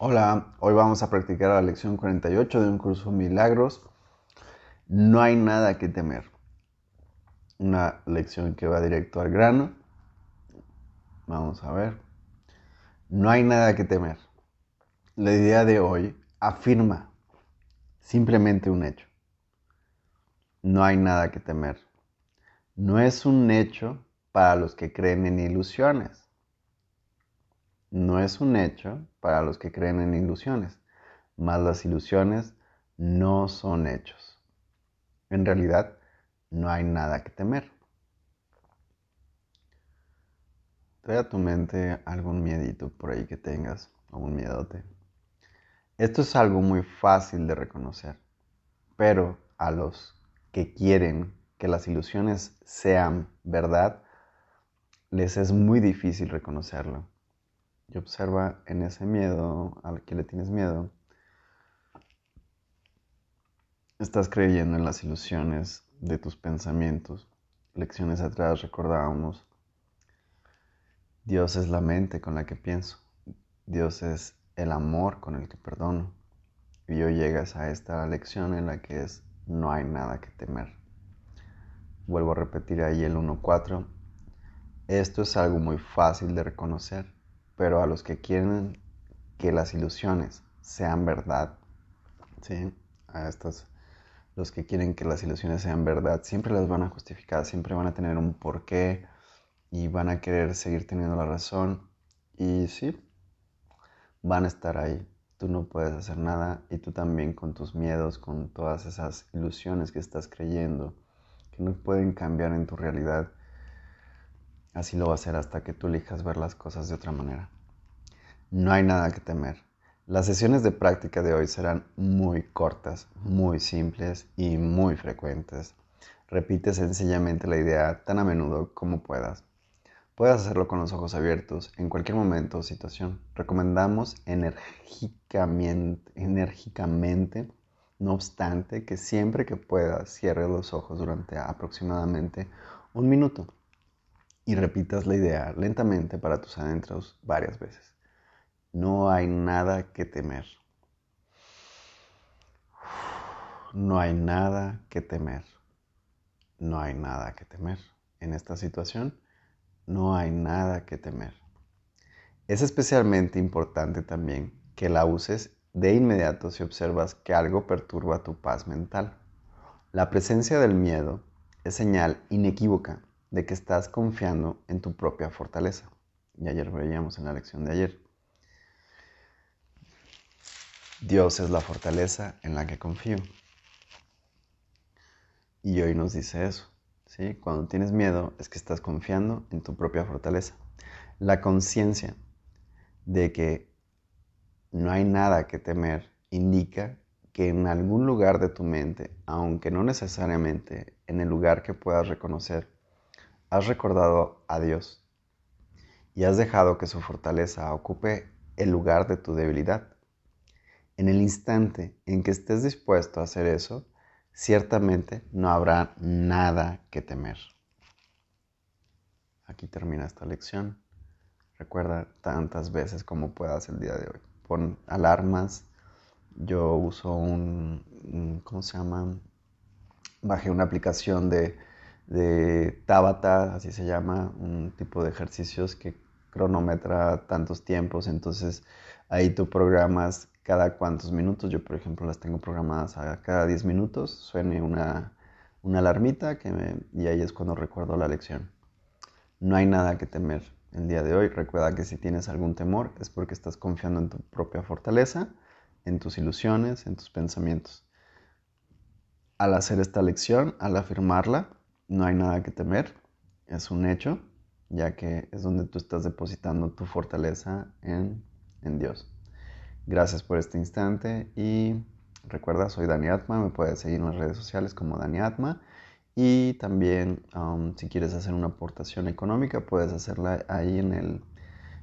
Hola, hoy vamos a practicar la lección 48 de un curso Milagros. No hay nada que temer. Una lección que va directo al grano. Vamos a ver. No hay nada que temer. La idea de hoy afirma simplemente un hecho. No hay nada que temer. No es un hecho para los que creen en ilusiones no es un hecho para los que creen en ilusiones, mas las ilusiones no son hechos. En realidad, no hay nada que temer. Trae a tu mente algún miedito por ahí que tengas, algún miedote. Esto es algo muy fácil de reconocer, pero a los que quieren que las ilusiones sean verdad, les es muy difícil reconocerlo y observa en ese miedo al que le tienes miedo, estás creyendo en las ilusiones de tus pensamientos. Lecciones atrás recordábamos, Dios es la mente con la que pienso, Dios es el amor con el que perdono. Y hoy llegas a esta lección en la que es no hay nada que temer. Vuelvo a repetir ahí el 1.4. Esto es algo muy fácil de reconocer pero a los que quieren que las ilusiones sean verdad, ¿sí? A estos, los que quieren que las ilusiones sean verdad, siempre las van a justificar, siempre van a tener un porqué y van a querer seguir teniendo la razón y sí, van a estar ahí. Tú no puedes hacer nada y tú también con tus miedos, con todas esas ilusiones que estás creyendo, que no pueden cambiar en tu realidad Así lo va a ser hasta que tú elijas ver las cosas de otra manera. No hay nada que temer. Las sesiones de práctica de hoy serán muy cortas, muy simples y muy frecuentes. Repite sencillamente la idea tan a menudo como puedas. Puedes hacerlo con los ojos abiertos en cualquier momento o situación. Recomendamos enérgicamente, enérgicamente, no obstante, que siempre que puedas cierres los ojos durante aproximadamente un minuto y repitas la idea lentamente para tus adentros varias veces. No hay nada que temer. No hay nada que temer. No hay nada que temer. En esta situación, no hay nada que temer. Es especialmente importante también que la uses de inmediato si observas que algo perturba tu paz mental. La presencia del miedo es señal inequívoca de que estás confiando en tu propia fortaleza. Y ayer veíamos en la lección de ayer. Dios es la fortaleza en la que confío. Y hoy nos dice eso. ¿sí? Cuando tienes miedo es que estás confiando en tu propia fortaleza. La conciencia de que no hay nada que temer indica que en algún lugar de tu mente, aunque no necesariamente en el lugar que puedas reconocer, has recordado a Dios y has dejado que su fortaleza ocupe el lugar de tu debilidad. En el instante en que estés dispuesto a hacer eso, ciertamente no habrá nada que temer. Aquí termina esta lección. Recuerda tantas veces como puedas el día de hoy. Pon alarmas. Yo uso un, ¿cómo se llama? Bajé una aplicación de de Tabata, así se llama, un tipo de ejercicios que cronometra tantos tiempos, entonces ahí tú programas cada cuantos minutos, yo por ejemplo las tengo programadas a cada 10 minutos, suene una, una alarmita que y ahí es cuando recuerdo la lección. No hay nada que temer el día de hoy, recuerda que si tienes algún temor es porque estás confiando en tu propia fortaleza, en tus ilusiones, en tus pensamientos. Al hacer esta lección, al afirmarla, no hay nada que temer, es un hecho, ya que es donde tú estás depositando tu fortaleza en, Dios. Gracias por este instante y recuerda, soy Dani Atma, me puedes seguir en las redes sociales como Dani Atma y también um, si quieres hacer una aportación económica puedes hacerla ahí en, el,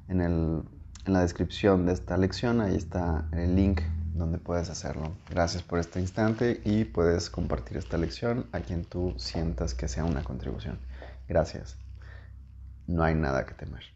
en, el, en la descripción de esta lección, ahí está el link donde puedes hacerlo. Gracias por este instante y puedes compartir esta lección a quien tú sientas que sea una contribución. Gracias. No hay nada que temer.